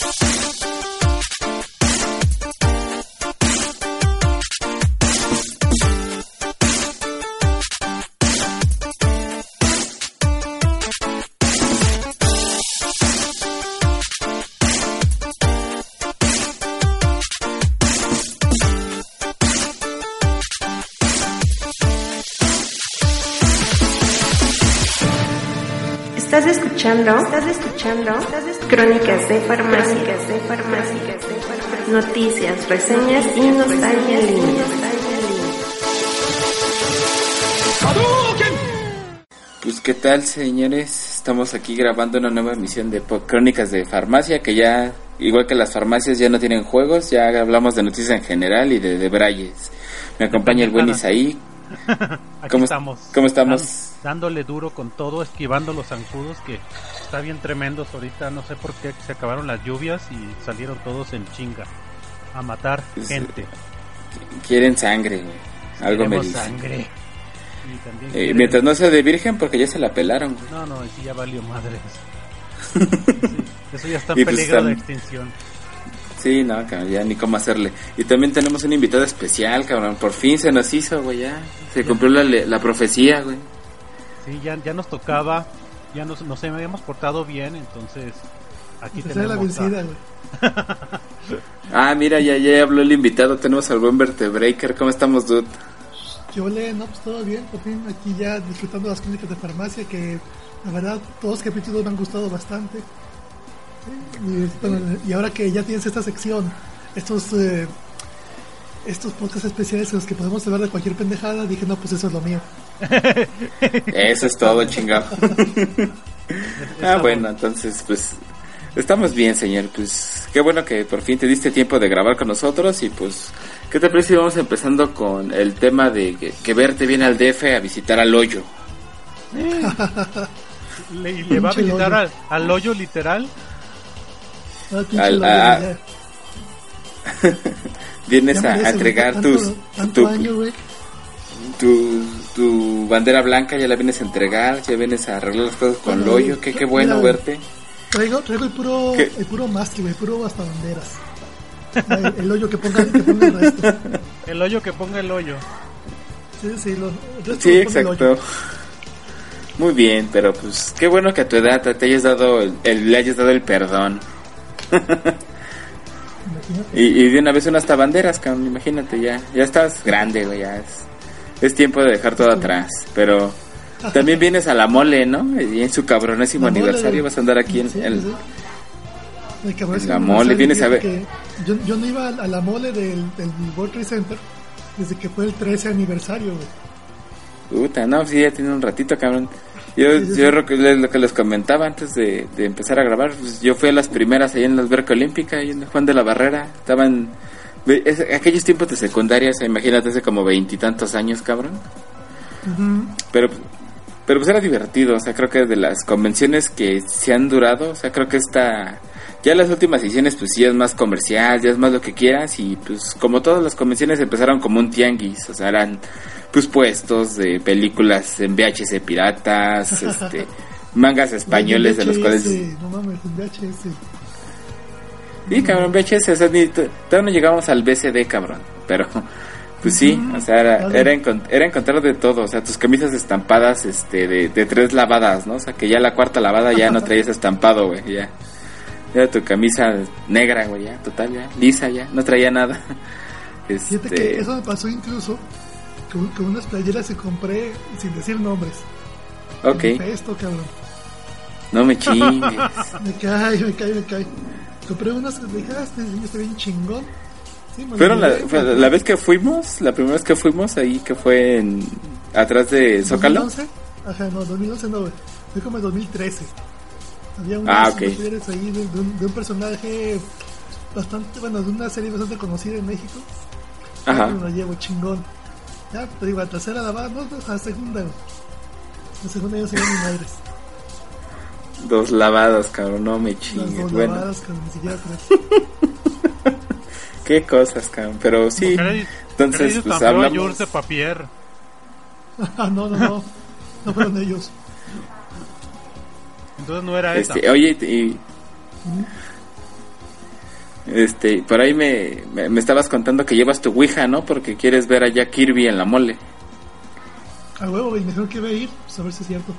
Thank you. Estás escuchando, estás escuchando, Crónicas de Farmacias, de Farmacias, de Farmacias, noticias, reseñas y nostalgia línea. Pues qué tal señores, estamos aquí grabando una nueva emisión de Crónicas de Farmacia que ya, igual que las farmacias ya no tienen juegos, ya hablamos de noticias en general y de, de Brayes. Me acompaña el buen Isaí. Aquí ¿Cómo, estamos. ¿Cómo estamos? Dándole duro con todo, esquivando los zancudos que está bien tremendos ahorita. No sé por qué se acabaron las lluvias y salieron todos en chinga a matar gente. Quieren sangre, güey. Algo me Queremos dice. sangre. Y Eh, quieren- mientras no sea de virgen porque ya se la pelaron, güey. No, no, sí ya valió madres. Sí, eso ya está en pues peligro de tam- extinción. Sí, no, cabrón, ya ni cómo hacerle. Y también tenemos un invitado especial, cabrón. Por fin se nos hizo, güey, ya. Se cumplió la, le- la profecía, güey. Sí, ya, ya nos tocaba, ya nos, nos habíamos portado bien, entonces aquí Esa es la tenemos a- vencida, güey. Ah, mira, ya, ya habló el invitado. Tenemos al buen Vertebreaker. ¿Cómo estamos, dude? ¿Qué ole? No, pues todo bien, por fin aquí ya disfrutando las clínicas de farmacia que la verdad todos los capítulos me han gustado bastante. Y, bueno, y ahora que ya tienes esta sección, estos eh, estos podcasts especiales en los que podemos hablar de cualquier pendejada, dije, no, pues eso es lo mío. Eso es todo, chingado. ah, bueno, entonces, pues, estamos bien, señor. Pues, qué bueno que por fin te diste tiempo de grabar con nosotros. Y pues, ¿qué te parece si vamos empezando con el tema de que, que verte viene al DF a visitar al hoyo? Le, y le va a visitar al, al hoyo literal. Ah, Al- a- Vienes ya a, entregar tanto- tus, tanto tu, año, tu, tu bandera blanca, ya la vienes a entregar, ya vienes a arreglar las cosas con el Mira, hoyo. Qué, qué bueno mira, verte. Traigo, traigo el puro, ¿Qué? el puro mástil, güey, puro hasta banderas. El hoyo que ponga, que ponga el resto. El hoyo que ponga el hoyo. Sí, sí, lo, el Sí, el exacto. Muy bien, pero pues qué bueno que a tu edad te hayas dado el, el- le hayas dado el perdón. Y, y de una vez unas tabanderas, cabrón, imagínate, ya, ya estás grande, güey, ya es, es tiempo de dejar todo atrás, pero también vienes a la mole, ¿no? Y en su cabronésimo La aniversario vas a andar aquí en Sí, el... sí, en la mole, vienes a ver- Yo, yo no iba a la mole del, del World Trade Center desde que fue el 13 aniversario, güey. Puta, no, sí, ya tiene un ratito, cabrón. Yo, Sí, sí, yo lo que, lo que les comentaba antes de, de empezar a grabar, pues yo fui a las primeras ahí en la alberca olímpica, ahí en Juan de la Barrera. Estaban... es- aquellos tiempos de secundaria, o sea, imagínate, hace como veintitantos años, cabrón. Pero, pero pues era divertido, o sea, creo que de las convenciones que se han durado, o sea, creo que esta... Ya las últimas ediciones, pues sí es más comercial, ya es más lo que quieras, y pues como todas las convenciones empezaron como un tianguis, o sea, eran pues puestos de películas en VHS piratas, este, mangas españoles de los cuales... No mames, un VHS. Sí, cabrón, VHS, o sea, ni, todavía no llegamos al BCD, cabrón, pero... Pues sí, o sea, era, era, encon- era encontrar de todo, o sea, tus camisas estampadas, este, de, de tres lavadas, ¿no? O sea, que ya la cuarta lavada ya no traías estampado, güey, ya. Era tu camisa negra, güey, ya, total, ya, lisa, ya, no traía nada. Fíjate que Este, eso me pasó incluso con, con unas playeras que compré sin decir nombres. ok, Esto, cabrón. no me chingues. Me cae, me cae, me cae. Compré unas que dije, ah, este diseño está bien chingón. Sí, me Fueron la, fue la vez que fuimos, la primera vez que fuimos ahí, que fue en, atrás de Zócalo. 2011? Ajá, no, 2011 no, güey. Fue como en 2013. Había Ah, unos ok. materiales ahí de, de un, de un personaje bastante, bueno, de una serie bastante conocida en México. Ajá. Lo llevo chingón. Ya, te digo, la tercera la va, no, no, la segunda, güey. La segunda ya se ven aires. Dos lavados, cabrón, no me Las chingues. dos Bueno, lavadas, que ni siquiera tres. qué cosas, cabrón. Pero sí, entonces, pues a hablamos. Jules de Papier. Ah, no, no, no. No fueron ellos. Entonces no era esa. Este, oye, y. Este, por ahí me, me, me estabas contando que llevas tu Ouija, ¿no? Porque quieres ver a Jack Kirby en la mole. A huevo, güey, mejor que voy a ir, pues a ver si es cierto.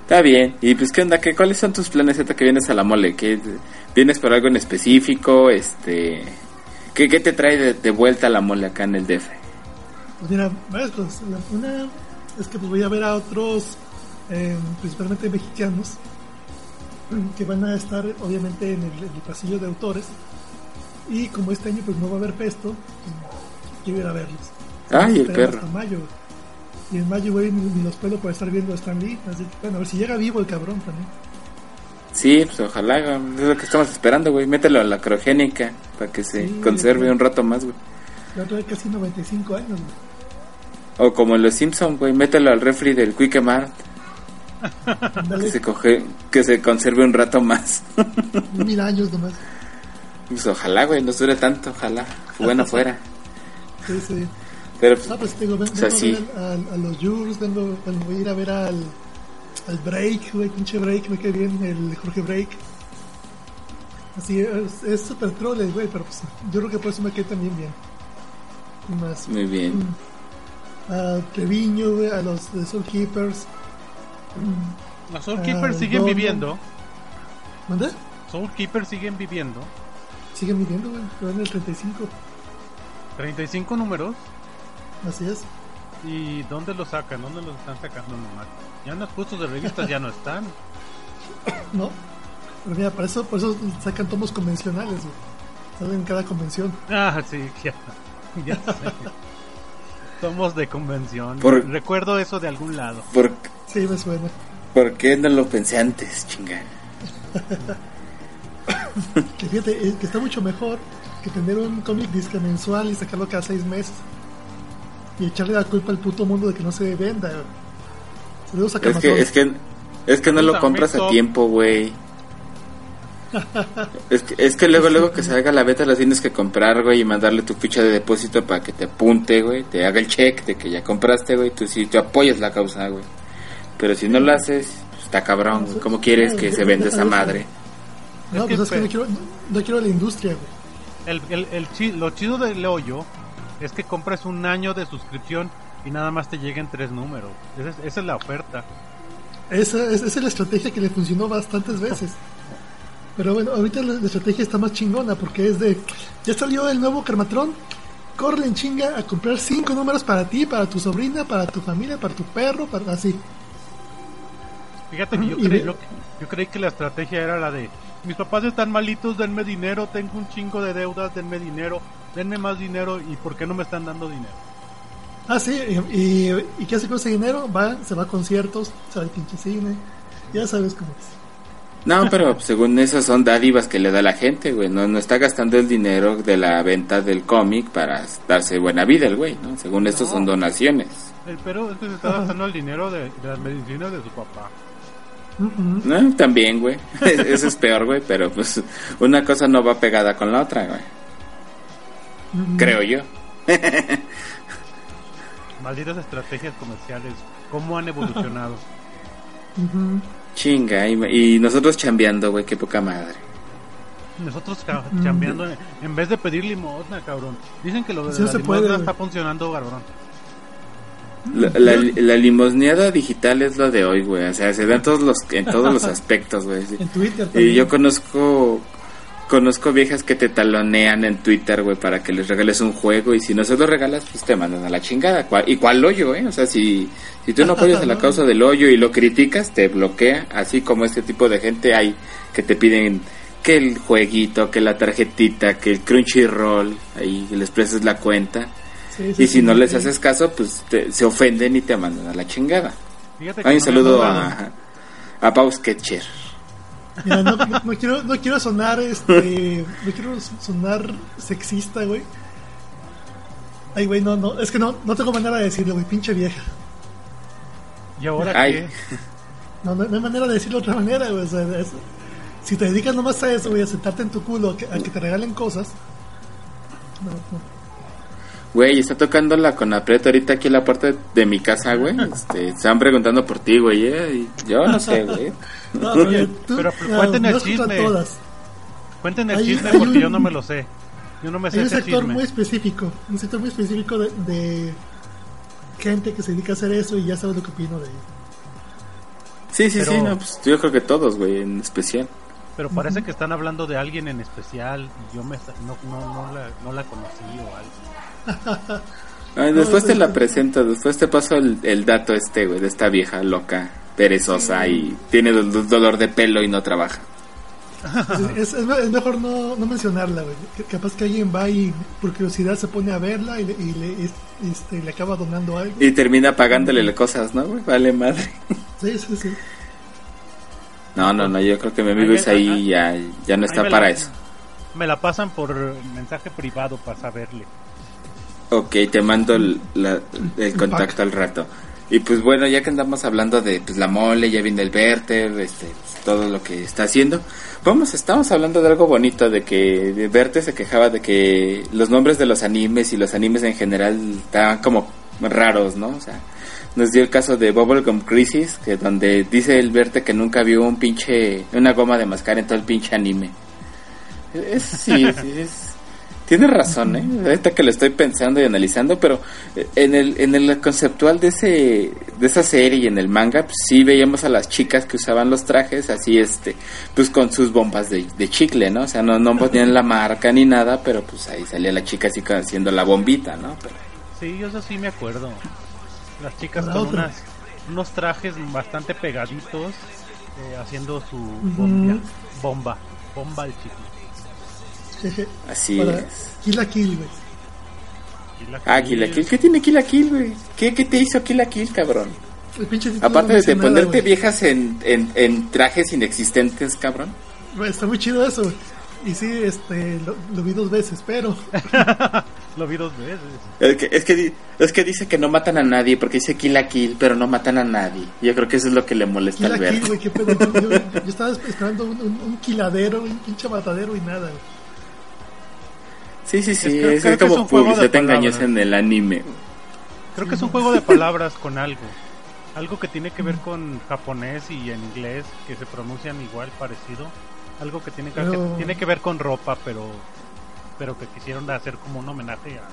Está bien. Y pues, ¿qué onda? ¿Qué, ¿Cuáles son tus planes que vienes a la mole? ¿Qué, ¿Vienes por algo en específico? Este, ¿qué, qué te trae de, de vuelta a la mole acá en el DF? Pues mira, varias cosas. Una es que pues voy a ver a otros, eh, principalmente mexicanos, que van a estar obviamente en el, en el pasillo de autores. Y como este año pues no va a haber pesto, pues, quiero ir a verlos. Ay, el perro. Hasta mayo. Y en mayo, güey, ni, los pelo para estar viendo a Stan Lee. Así que, bueno, a ver si llega vivo el cabrón también. Sí, pues ojalá, es lo que estamos esperando, güey. Mételo a la criogénica para que se Sí, conserve güey. un rato más, güey. Ya trae casi 95 años, güey. O como en los Simpson, güey, mételo al refri del Quick Mart. Que se, coge, que se conserve un rato más. mil años nomás. Pues ojalá, güey, no dure tanto, ojalá. Bueno fuera. Sí, sí. Pero pues, Ah, pues O sea, vengo sí. a, los Jurs, vengo, voy a ir a ver al, al Break, güey, pinche Break, me quedé bien, el Jorge Break. Así es, es super troll güey, pero pues yo creo que por eso me quedé también bien. Y más. muy bien. A Treviño, güey, a los de Soul Keepers. Los Soul Ah, Keepers siguen viviendo. ¿Manda? Soul Keepers siguen viviendo. Siguen viviendo, güey, pero en el 35. 35 números. Así es. ¿Y dónde los sacan? ¿Dónde los están sacando nomás? Ya en los puestos de revistas ya no están. ¿No? Pero mira, para eso, por eso sacan tomos convencionales, güey. Salen en cada convención. Ah, sí, ya. Ya sé. Somos de convención. Por- Recuerdo eso de algún lado. ¿Por, Sí, me suena. ¿Por qué no lo pensé antes, chinga? Que fíjate, eh, que está mucho mejor que tener un cómic disque mensual y sacarlo cada seis meses. Y echarle la culpa al puto mundo de que no se venda. güey. Saludos a Es que, es que, es que no lo compras a tiempo, güey. Es que, es que luego, luego que salga la beta lo tienes que comprar, güey, y mandarle tu ficha de depósito para que te apunte, güey, te haga el check de que ya compraste, güey, tú sí, tú apoyas la causa, güey. Pero si no lo haces, pues, está cabrón, güey. ¿Cómo quieres que se venda esa madre? No, Es que pues es que no quiero, no, no quiero la industria, güey. El, el, el chi- lo chido del hoyo es que compras un año de suscripción y nada más te lleguen tres números. Esa es, esa es la oferta. Esa, es- esa es la estrategia que le funcionó bastantes veces. Pero bueno, ahorita la, la estrategia está más chingona porque es de... Ya salió el nuevo Carmatrón. Corre en chinga a comprar cinco números para ti, para tu sobrina, para tu familia, para tu perro, para así. Fíjate que yo, creí, yo, yo creí que la estrategia era la de mis papás están malitos, denme dinero, tengo un chingo de deudas, denme dinero, denme más dinero y ¿por qué no me están dando dinero? Ah, sí, y, y, ¿y qué hace con ese dinero? Va, se va a conciertos, se va al pinche cine. Ya sabes cómo es. No, pero según eso son dádivas que le da la gente, güey. No, no está gastando el dinero de la venta del cómic para darse buena vida el güey, ¿no? Según esto son donaciones. El pero es que se está gastando el dinero de, de las medicinas de su papá. No, también, güey. Eso es peor, güey, pero pues una cosa no va pegada con la otra, güey. Creo yo. Malditas estrategias comerciales, ¿cómo han evolucionado? Chinga, y, y nosotros chambeando, güey, qué poca madre. Nosotros ca- chambeando en, en vez de pedir limosna, cabrón. Dicen que lo de Sí, la se limosna puede, está funcionando, cabrón. La, la, la limosneada digital es lo de hoy, güey. O sea, se da en todos los, en todos los aspectos, güey. sí. En Twitter Y también. yo conozco conozco viejas que te talonean en Twitter, güey, para que les regales un juego y si no se lo regalas, pues te mandan a la chingada. ¿Cuál- ¿Y cuál hoyo, eh? O sea, si, si tú no apoyas a la causa del hoyo y lo criticas, te bloquea, así como este tipo de gente hay que te piden que el jueguito, que la tarjetita, que el Crunchyroll, ahí les prestes la cuenta. Sí, sí, Y si sí, no les haces caso, pues te- se ofenden y te mandan a la chingada. Hay un saludo a, A Pau Sketcher. Mira, no, no- no quiero, no quiero sonar, este, no quiero sonar sexista, güey. Ay, güey, no, no, es que no, no tengo manera de decirlo, güey, pinche vieja. ¿Y ahora Ay. qué? No, no, no hay manera de decirlo de otra manera, güey. O sea, es- si te dedicas nomás a eso, güey, a sentarte en tu culo, a que, a que te regalen cosas. No, no. Güey, está tocando la Conapret ahorita aquí en la puerta de mi casa, güey. Este, están preguntando por ti, güey. eh, y yo no sé, güey. No, pero Oye, tú, pero no, cuenten el no chisme. todas. Cuenten el Hay- chisme hay porque un- yo no me lo sé. Yo no me sé Hay un ese sector chisme. muy específico, un sector muy específico de, de gente que se dedica a hacer eso y ya sabes lo que opino de ello. Sí, sí, Pero- sí, no, pues yo creo que todos, güey, en especial. Pero parece que están hablando de alguien en especial y yo me, no, no, no, la, no la conocí o algo. Ay, después te la presento, después te paso el, el dato este, güey, de esta vieja loca, perezosa y tiene do- do- dolor de pelo y no trabaja. Es, es me- es mejor no, no mencionarla, güey. Capaz que alguien va y por curiosidad se pone a verla y le, y le, es- este, le acaba donando algo. Y termina pagándole cosas, ¿no, güey? Vale madre. Sí, sí, sí. No, no, no, yo creo que mi amigo Ahí- ahí- ya, ya no está para la- eso. Me la pasan por mensaje privado para saberle. Ok, te mando el, la- el contacto al rato. Y pues bueno, ya que andamos hablando de pues, la mole, ya viene el Werther, este, todo lo que está haciendo. Vamos, estamos hablando de algo bonito, de que Werther se quejaba de que los nombres de los animes y los animes en general estaban como raros, ¿no? O sea, nos dio el caso de Bubblegum Crisis, que donde dice el Werther que nunca vio un pinche, una goma de mascar en todo el pinche anime. Es, sí, sí, es, tiene razón, ¿eh? Ahorita que lo estoy pensando y analizando, pero eh, en el, en el conceptual de ese de esa serie y en el manga, pues, sí veíamos a las chicas que usaban los trajes así, este, pues con sus bombas de, de chicle, ¿no? O sea, no, no ponían la marca ni nada, pero pues ahí salía la chica así haciendo la bombita, ¿no? Pero, Sí, yo eso sí me acuerdo. Las chicas La con unas, unos trajes bastante pegaditos eh, haciendo su bomba, bomba, bomba al chicle. Así Para es. Kill la Kill, güey. Ah, Kill la Kill. ¿Qué tiene Kill la Kill, güey? ¿Qué, ¿Qué te hizo Kill la Kill, cabrón? El pinche título Aparte no de nada, ponerte viejas en, en, en trajes inexistentes, cabrón. Está muy chido eso, güey. Y sí, este, lo, lo vi dos veces, pero Lo vi dos veces. Es que, es, que, di- es que dice que no matan a nadie porque dice kill a kill, pero no matan a nadie. Yo creo que eso es lo que le molesta Kill al Kill, ver. pedo. Yo, yo estaba esperando un, un, un quiladero, un pinche matadero y nada, güey. Sí, sí, sí. Es creo que es como un juego de engañosa palabras. en el anime. Creo que es un juego de palabras con algo. Algo que tiene que ver con japonés y en inglés, que se pronuncian igual, parecido. Algo que tiene que, tiene que ver con ropa, pero pero que quisieron hacer como un homenaje a,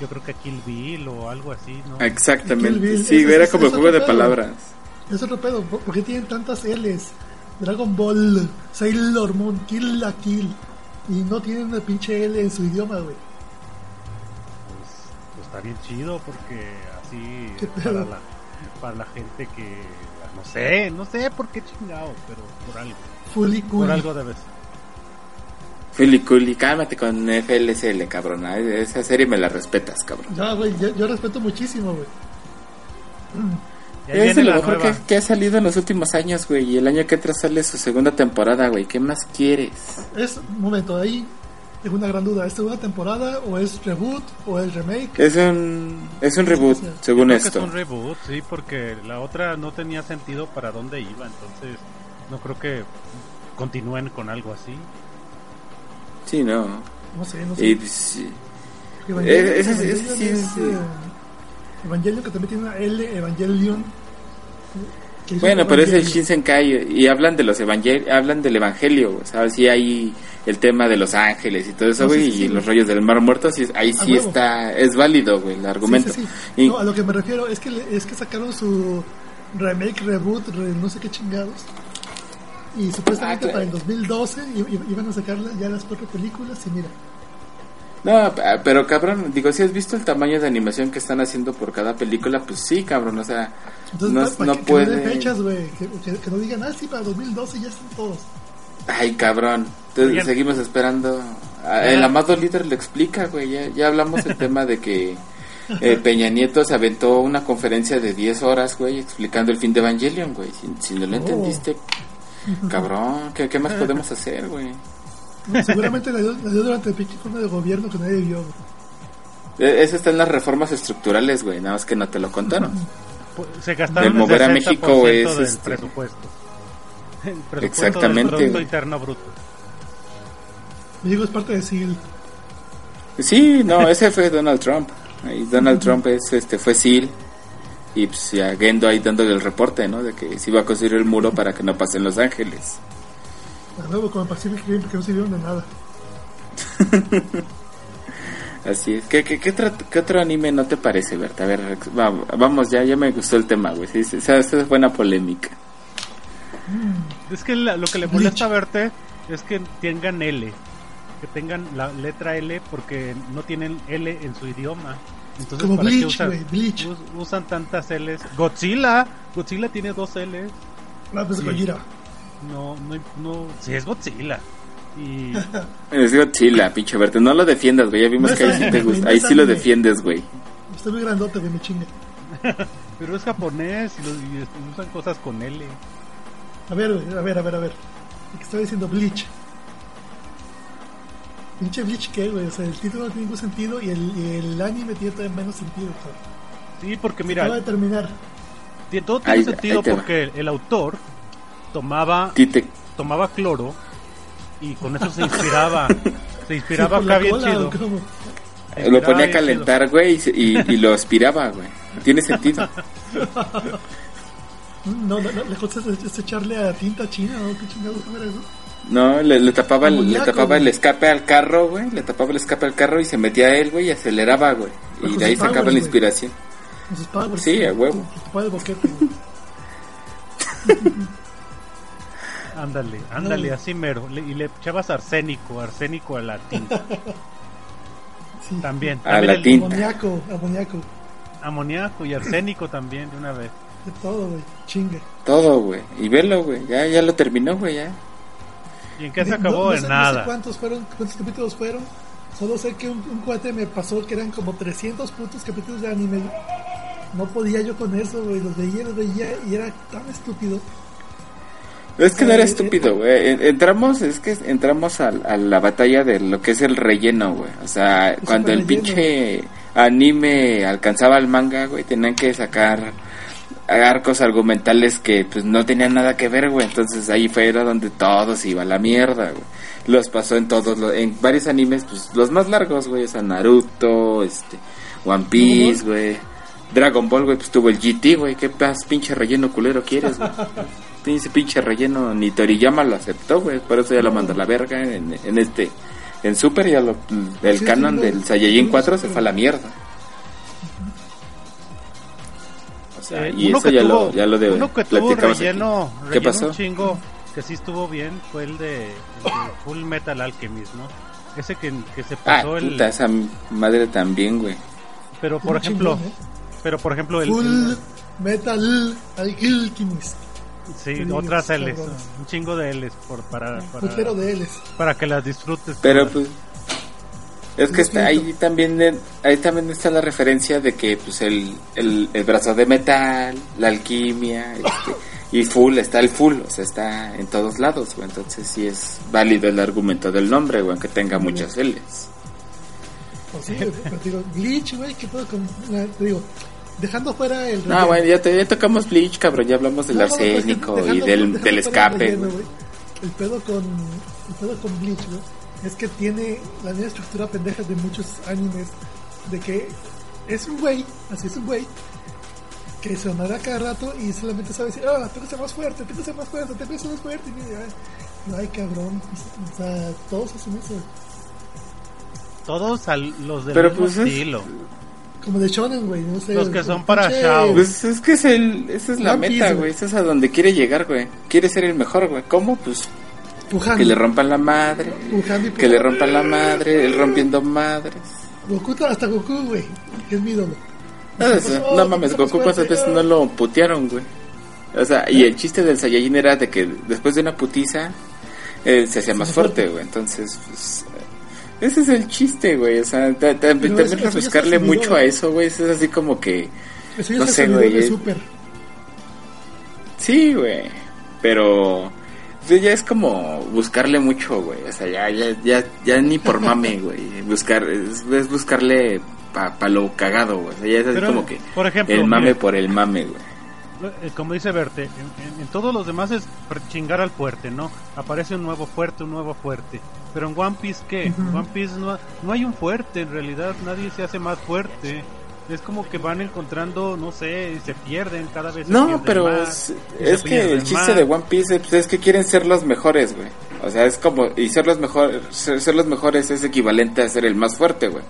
yo creo que a Kill Bill o algo así, ¿no? Kill Exactamente. Bill, Sí, era como juego de palabras. Es otro pedo. ¿Por por qué tienen tantas L's? Dragon Ball, Sailor Moon, Kill la Kill. Y no tienen una pinche L en su idioma, güey. Pues, pues está bien chido porque así ¿Qué para la, para la gente que no sé, no sé por qué chingado, pero por algo, Fully cool. por algo debe ser. Fili Culi, cálmate con FLSL, cabrón. Esa serie me la respetas, cabrón. Ya, güey, yo, yo respeto muchísimo, güey. Es lo mejor que, que ha salido en los últimos años, güey. Y el año que entra sale su segunda temporada, güey. ¿Qué más quieres? Es, un momento, ahí tengo una gran duda. ¿Es segunda temporada o es reboot o es remake? Es un, es un reboot, Yo según Creo que esto. es un reboot, sí, porque la otra no tenía sentido para dónde iba, entonces no creo que continúen con algo así. Sí, no. No sé, no sé. Y, pues, sí. Evangelion, Eh, ese- sí es, es- eh, Evangelion que también tiene una L, Evangelion. que Bueno, pero es el. Shinsenkai y hablan de los evangel hablan del evangelio, ¿sabes? Sí hay el tema de los ángeles y todo eso, No, sí, güey, sí, sí, y los güey. rollos del mar muerto, sí, ahí sí huevo. está, es válido, güey, el argumento. Sí, sí, sí. Y- No, a lo que me refiero es que, le- es que sacaron su remake, reboot, re- no sé qué chingados. Y supuestamente Ah, claro. para el 2012 i- i- iban a sacar ya las cuatro películas y mira. No, pero cabrón, digo, si has visto el tamaño de animación que están haciendo por cada película, pues sí, cabrón, o sea, Entonces, no, pa- pa- no que, que no puede... fechas, güey. Que, que- que no digan, ah, sí, para 2012 ya están todos. Ay, cabrón, entonces seguimos esperando. Ah, El amado líder lo explica, güey, ya, ya hablamos el tema de que eh, Peña Nieto se aventó una conferencia de 10 horas, güey, explicando el fin de Evangelion, güey. Si, si no lo Oh. entendiste, cabrón, ¿qué, qué más podemos hacer, güey? Seguramente la dio, la dio durante el pinche informe de gobierno que nadie vio. güey. Eh, Eso está en las reformas estructurales, güey, nada más que no te lo contaron. Pu- Se gastaron El mover a 60% México es, del este, presupuesto. El presupuesto Exactamente, del Producto güey. Interno Bruto. México es parte de SIL. Sí, no, ese fue Donald Trump. Ahí Donald Trump es, este, fue SEAL. Y pues ya Gendo ahí dándole el reporte, ¿no? De que se iba a construir el muro para que no pasen Los Ángeles. A nuevo con el Pacific Rim porque no sirvieron de nada. Así es. ¿Qué, qué, qué otro, qué otro anime no te parece, Berta? A ver, va- vamos, ya, ya me gustó el tema, güey. Sí, sí, esa, esa es buena polémica. Es que la- lo que le molesta a verte es que tengan L. Que tengan la letra L porque no tienen L en su idioma. Entonces, Como ¿para qué Bleach, usan, güey, Bleach. us- usan tantas L's? Godzilla. Godzilla tiene dos L's. Ah, pues Sí. Gojira. No, no, no. Sí, es Godzilla. Y Es Godzilla, pinche Berta. No lo defiendas, güey. Ya vimos No que ahí sí te gusta. Ahí sí lo defiendes, güey. Estoy muy grandote, güey, me chingue. Pero es japonés y, lo- y usan cosas con L. A ver, güey, a ver, a ver, a ver. ¿Qué estoy diciendo? Bleach. Pinche Bleach, ¿qué, güey? O sea, el título no tiene ningún sentido y el, y el anime tiene todavía menos sentido. Sea, Sí, porque acaba de mira, terminar. todo tiene Ahí- sentido ahí te va. porque el autor tomaba Tite. tomaba cloro y con eso se inspiraba. se inspiraba acá bien cola, chido. Lo ponía a calentar, güey, y, se- y, lo aspiraba, güey. Tiene sentido. No, no, no, es, es echarle a tinta china, ¿no? ¿Qué chingados era eso? No, le, le tapaba, el- le tapaba el escape al carro, güey. Le tapaba el escape al carro y se metía a él, güey, y aceleraba, güey. Y de ahí sacaba powers, la inspiración. Powers. Sí, a huevo. De boquete. Ándale, ándale, No. así mero. Le- y le echabas arsénico, arsénico a la tinta. Sí. También. A también la el tinta. Amoníaco, amoníaco. Amoníaco y arsénico también, de una vez. De todo, güey. Chingue. Todo, güey. Y velo, güey. Ya, ya lo terminó, güey, ya. ¿Y en qué se No- acabó? no en sé- nada. No sé cuántos fueron, cuántos capítulos fueron. Solo sé que un, un cuate me pasó que eran como 300 putos capítulos de anime. No podía yo con eso, güey. Los veía, los veía y era tan estúpido. Es que no era estúpido, güey. En- Entramos, es que entramos a, a la batalla de lo que es el relleno, güey. O sea, cuando el pinche anime alcanzaba al manga, güey, tenían que sacar arcos argumentales que pues no tenían nada que ver, güey. Entonces ahí fue era donde todo se iba a la mierda, güey. Los pasó en todos los, en varios animes, pues los más largos, güey, o sea, Naruto, este, One Piece, güey. Dragon Ball, güey, pues tuvo el GT, güey. ¿Qué pinche relleno culero quieres, güey? Ese pinche relleno ni Toriyama lo aceptó, güey. Por eso ya lo mandó a la verga en, en este. En Super ya lo, el Sí, canon sí, del Saiyajin Sí, 4 se fue a la mierda. O sea, Eh, y eso ya, tuvo- lo, ya lo de, uno que tuvo aquí. relleno, ¿Qué relleno pasó? un chingo que sí estuvo bien fue el de, el de Full Metal Alchemist, ¿no? Ese que, que se Ah, pasó el... puta, esa madre también, güey. Pero por Un ejemplo, chingón, ¿eh? pero por ejemplo el... Full el- Metal Alchemist. Sí, otras. L's, un chingo de L's por, para, Putero para, de L's. para que las disfrutes. Pero pues es que está, ahí también de- ahí también está la referencia de que pues el, el, el brazo de metal, la alquimia, este, y full está el full, o sea, está en todos lados, güey. Entonces sí es válido el argumento del nombre, güey, aunque tenga muchas L's. Pues sí, pero te digo, Glitch, güey, ¿qué puedo con.? la- Te digo, dejando fuera el. No, relleno. bueno, ya, te- ya tocamos Bleach, cabrón, ya hablamos del No, pues, arsénico dejando- y del, dejando del el escape, relleno. El pedo con. El pedo con Bleach, güey, es que tiene la misma estructura pendeja de muchos animes. De que es un güey, así es un güey, que se sonará cada rato y solamente sabe decir, ah, tengo que ser más fuerte, tengo que ser más fuerte, tengo que ser más fuerte. Y, ay, ay, cabrón, o sea, todos hacen eso. Todos al- los del Pero, mismo pues, es- estilo. Como de Shonen, güey, no sé. Los que son para Shao. Pues es que es el, esa es la meta, güey. esa es a donde quiere llegar, güey. Quiere ser el mejor, güey. ¿Cómo? Pues Pujando. que le rompan la madre. Pujando y Que le rompan la madre, él rompiendo madres. Goku, hasta Goku, güey, que es mi ídolo. No, no, no mames, Goku cuántas veces no lo putearon, güey. O sea, y el chiste del Saiyajin era de que después de una putiza, él se hacía más fuerte, güey. Entonces, pues, Ese es el chiste, güey. O sea, ta- ta- Pero también refrescarle subido. mucho a eso, güey. Eso es así como que. Eso ya No es sé, güey, es-. Sí, güey. Pero. ya es como buscarle mucho, güey. O sea, ya, ya, ya, ya ni por mame, güey. Buscar, es, es buscarle pa, pa lo cagado, güey. O sea, ya es así Pero, como que. por ejemplo, el mame por el mame, güey. Eh, Como dice Verte, en, en- en todos los demás es chingar al fuerte, ¿no? Aparece un nuevo fuerte, un nuevo fuerte. Pero en One Piece, ¿qué? En One Piece no, no hay un fuerte, en realidad nadie se hace más fuerte. Es como que van encontrando, no sé, y se pierden cada vez. No, pero más, es, es que el chiste más. de One Piece pues, es que quieren ser los mejores, güey. O sea, es como, y ser los mejores, ser, ser los mejores es equivalente a ser el más fuerte, güey.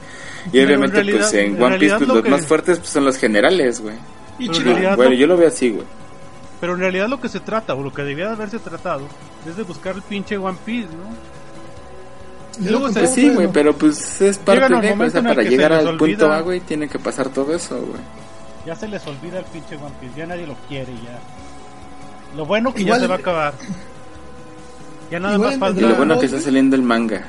Y Pero en obviamente, realidad- pues en en One Piece, pues lo los que- más fuertes pues, son los generales, güey. Y Pero en chido. realidad Bueno, lo- yo lo veo así, güey. Pero en realidad lo que se trata, o lo que debía de haberse tratado, es de buscar el pinche One Piece, ¿no? Y luego se- Pues sí, güey, pero pues es parte de, o sea, para llegar al punto. A, güey, tiene que pasar todo eso, güey. Ya se les olvida el pinche One Piece, ya nadie lo quiere, ya. Lo bueno que Igual- ya se va a acabar. Ya nada Igual más falta. Y lo bueno Ball, que está saliendo el manga.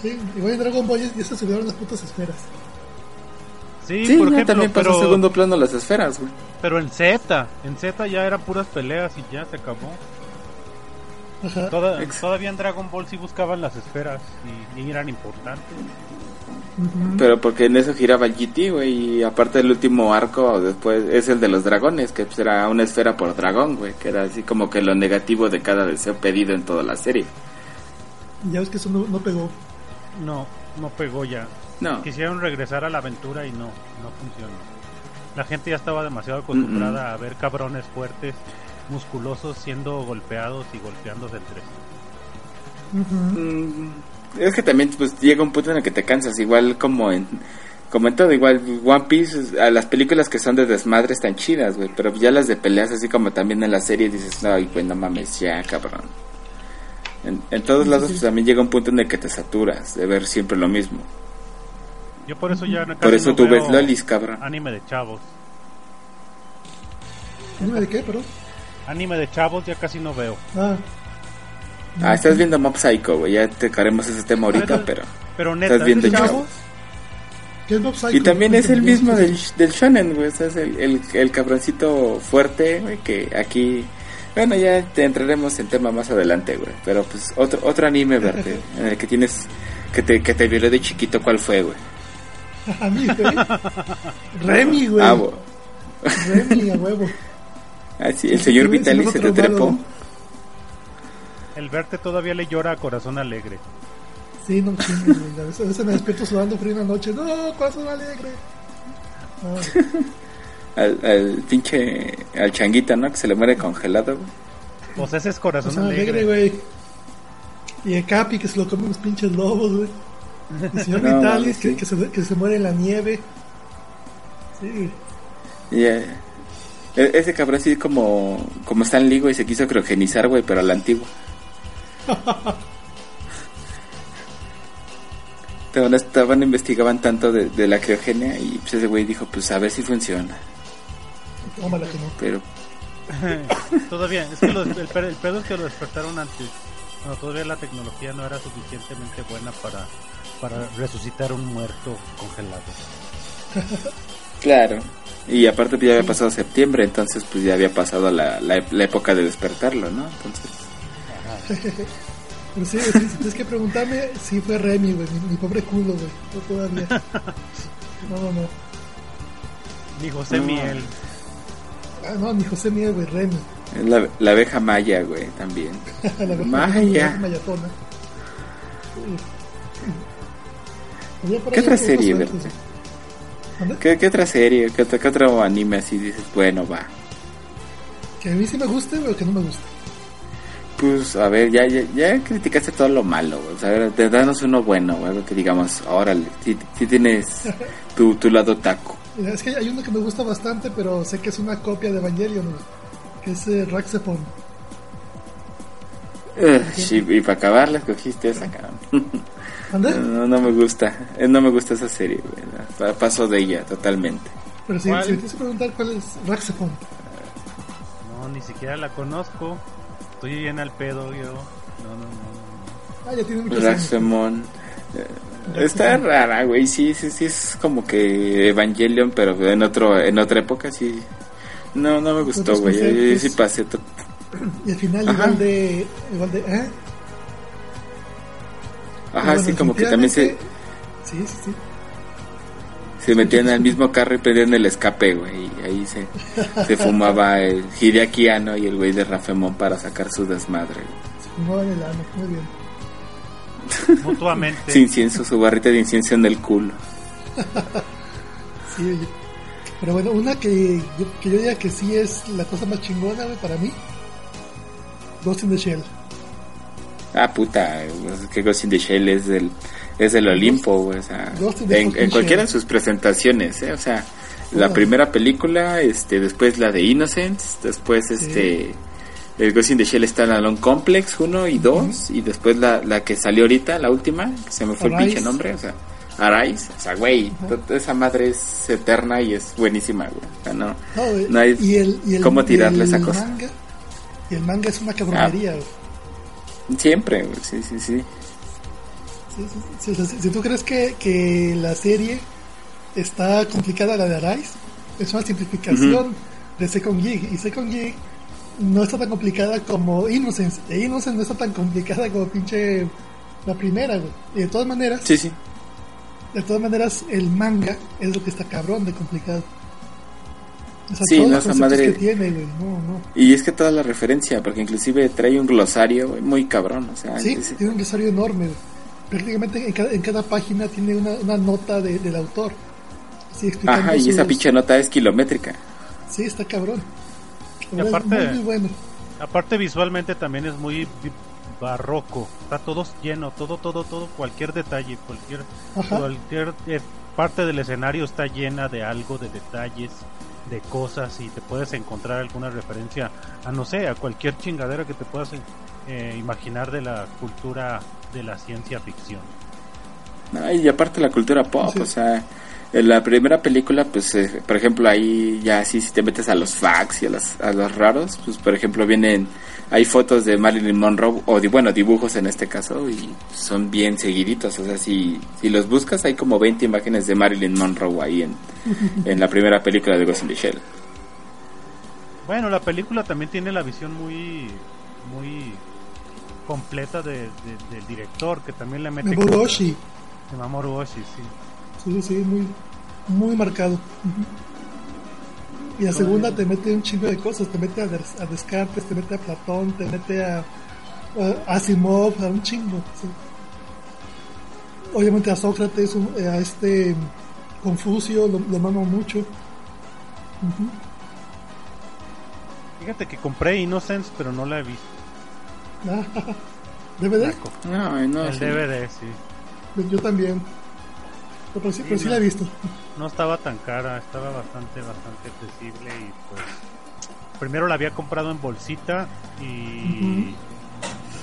Sí, igual en Dragon Ball ya- ya se subieron las putas esferas. Sí, Sí, por ya ejemplo, también pasó pero, a segundo plano las esferas, güey. pero en Z, en Z ya eran puras peleas y ya se acabó. Toda- todavía en Dragon Ball sí buscaban las esferas y, y eran importantes. Pero porque en eso giraba el GT, güey, y aparte el último arco después es el de los dragones, que pues era una esfera por dragón, güey, que era así como que lo negativo de cada deseo pedido en toda la serie. Ya ves que eso no, no pegó. No, no pegó ya. No, Quisieron regresar a la aventura y no, no funcionó. La gente ya estaba demasiado acostumbrada a ver cabrones fuertes, musculosos siendo golpeados y golpeándose entre sí. Mm, es que también pues llega un punto en el que te cansas, igual como en como en todo, igual One Piece, a las películas que son de desmadre están chidas, güey, pero ya las de peleas así como también en la serie dices, no, güey, no mames, ya, cabrón. En, en todos lados pues, también llega un punto en el que te saturas de ver siempre lo mismo. Yo por eso ya Por eso no tú ves lolis, cabrón. Anime de chavos. ¿Anime de qué, pero? Anime de chavos ya casi no veo. Ah, Ah, estás viendo Mob Psycho, güey. Ya te caremos ese tema ahorita, Pero- pero. Pero neta, Estás viendo ¿es de chavos. chavos? ¿qué es Mob Psycho? Y también es el mismo ¿qué del, del shonen, güey. O sea, es el, el, el cabroncito fuerte, güey, que aquí... Bueno, ya te entraremos en tema más adelante, güey. Pero pues otro otro anime verde en el que tienes... Que te, que te violó de chiquito, ¿cuál fue, güey? A mí, güey. Remy, güey. Ah, bo- Remy, a huevo. ah, sí, el señor Vitalis se te malo, trepó. El verte todavía le llora a corazón alegre. Sí, no chingues, güey. A veces, a veces me despierto sudando frío en la noche. No, corazón alegre. Ah, Al, al pinche... Al changuita, ¿no? Que se le muere congelado, güey. Pues ese es corazón corazón alegre. alegre, güey. Y el Capi que se lo comen los pinches lobos, güey. El señor No, Vitalis que, sí. que, se, que se muere en la nieve. Sí, Y, eh, e- ese cabrón así como... Como Stan Lee, güey, se quiso criogenizar, güey, pero a la antigua. Estaban, estaban investigaban tanto de, de la criogenia y pues ese güey dijo, pues a ver si funciona. tómala que no. Pero todavía, es que lo- el, el pedo es que lo despertaron antes. Cuando todavía la tecnología no era suficientemente buena para, para resucitar un muerto congelado. claro. Y aparte pues, ya había pasado septiembre, entonces pues ya había pasado la, la, la época de despertarlo, ¿no? Entonces, Pero sí, si, si tienes que preguntarme, sí fue Remy, güey. Mi, mi pobre culo, güey. Yo todavía. No, no, no. Ni José No. Miel. Ah, no, mi José Miguel, güey. Remy. es la, la abeja maya, güey, también. La verdad, Maya. la Mayatona. ¿Qué otra serie, verdad? ¿Qué, qué otra serie? ¿Qué, qué otro anime así dices? Bueno, va. Que a mí sí me guste, o que no me guste. Pues, a ver, ya, ya, ya criticaste todo lo malo, güey. O sea, a ver, te- danos uno bueno, güey, algo que digamos, órale, si tienes tu, tu lado taco. Es que hay uno que me gusta bastante, pero sé que es una copia de Evangelion, güey. Que es eh, Raxepon. Ugh, sí, y para acabar la escogiste esa, cabrón. No, no me gusta, eh, no me gusta esa serie, güey. Paso de ella totalmente. Pero si, ¿Cuál? si me tienes que preguntar cuál es Raxepon. No, ni siquiera la conozco. Estoy bien al pedo yo. No, no, no. no, Ah, ya tiene muchos. Raxemon. Está rara, güey, sí, sí, sí, es como que Evangelion, pero en otro en otra época, sí. No, no me gustó, güey, yo sí pasé to- Y al final, Ajá. igual de. Igual de ¿eh? Ajá, Bueno, sí, como que también se, Sí, sí, sí. se metían al mismo carro y prendían el escape, güey, y ahí se, se fumaba el Hideaki Anno y el güey de Rafemón para sacar su desmadre, güey. Se fumaban el ano, muy bien. Mutuamente. Su incienso, su barrita de incienso en el culo. Sí, oye. Pero bueno, una que yo, que yo diga que sí es la cosa más chingona, güey, para mí. Ghost in the Shell. Ah, puta, es que Ghost in the Shell es del, es del Olimpo, güey, o sea, en, cualquiera de sus presentaciones, ¿eh? O sea, la Ah. primera película, este, después la de Innocence, después este, el Ghost in the Shell está en Alone Complex 1 y 2, y después la, la que salió ahorita, la última, que se me fue el pinche nombre, o sea, Arise, o sea, güey, esa madre es eterna y es buenísima, güey, o sea, no, No, güey, no hay y el, y el, cómo tirarle y el esa cosa. Ah. Manga, y el manga es una cabronería, güey. Siempre, sí, sí, sí. Si tú crees que, que la serie está complicada, la de Arise, es una simplificación de Second Gig. Y Second Gig no está tan complicada como Innocence. E Innocence no está tan complicada como pinche la primera, güey. Y de todas maneras, Sí, sí. de todas maneras, el manga es lo que está cabrón de complicado. O sea, Sí, no, esa madre- que tiene, güey. No, no. Y es que toda la referencia, porque inclusive trae un glosario muy cabrón, o sea, Sí, es- tiene un glosario enorme. Prácticamente en cada, en cada página tiene una, una nota de- del autor. Así ajá, y esa pinche nota es kilométrica. Sí, está cabrón. Y aparte- muy, muy bueno. Aparte visualmente también es muy barroco. Está todo lleno, todo, todo, todo, cualquier detalle, cualquier, Ajá. cualquier eh, parte del escenario está llena de algo, de detalles, de cosas y te puedes encontrar alguna referencia a no sé, a cualquier chingadera que te puedas eh, imaginar de la cultura de la ciencia ficción. ¿no? Y aparte la cultura pop, Sí. o sea, en la primera película, pues, eh, por ejemplo, ahí ya sí, si te metes a los facts y a los, a los raros, pues, por ejemplo, vienen, hay fotos de Marilyn Monroe, o di- bueno, dibujos en este caso, y son bien seguiditos, o sea, si, si los buscas, hay como 20 imágenes de Marilyn Monroe ahí en, en la primera película de Ghost in the Shell. Bueno, la película también tiene la visión muy muy completa de, de- del director que también le mete Mamoru Oshii. de Mamoru Oshii, sí. Sí, sí, muy, muy marcado. Y la segunda te mete un chingo de cosas. Te mete a, Des- a Descartes, te mete a Platón, te mete a, a Asimov, a un chingo. sí. Obviamente a Sócrates, un- a este Confucio, lo, lo mamo mucho. Fíjate que compré Innocence, pero no la he visto. ¿DVD? Naco. No, no, El sí. DVD, sí. Yo también. Pero sí, pero sí la he visto. No estaba tan cara, estaba bastante, bastante accesible y pues... Primero la había comprado en bolsita y...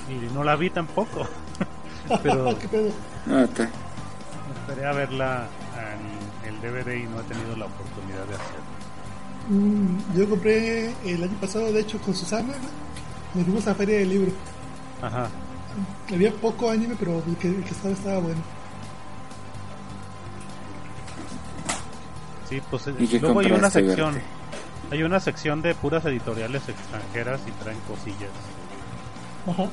Y no la vi tampoco. pero ¿Qué pedo? No, está- esperé a verla en el DVD y no he tenido la oportunidad de hacerlo. Mm, yo compré el año pasado, de hecho, con Susana. ¿no? Nos fuimos a la feria del libro. Ajá. Había poco anime, pero el que, el que estaba estaba bueno. Sí, pues ¿Y qué luego hay una sección, Verte? hay una sección de puras editoriales extranjeras y traen cosillas. Ajá.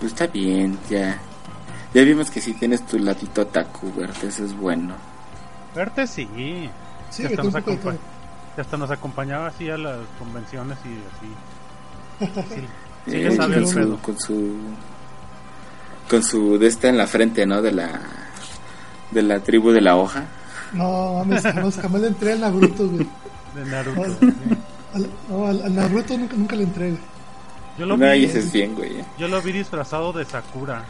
Pues está bien, ya. Ya vimos que si tienes tu latito taku, Verte, eso es bueno. Verte sí. Sí, Ya hasta, nos ya hasta acompañaba así a las convenciones y así. Sí, sí Eh, sabe su, con su con su de esta en la frente, ¿no? De la de la tribu de la hoja. No, mames, jamás, jamás le entré al Naruto, güey. De Naruto. Al- sí. Al, no, al, al Naruto nunca, nunca le entré, güey. Yo lo No, vi, ese es bien, güey. yo lo vi disfrazado de Sakura.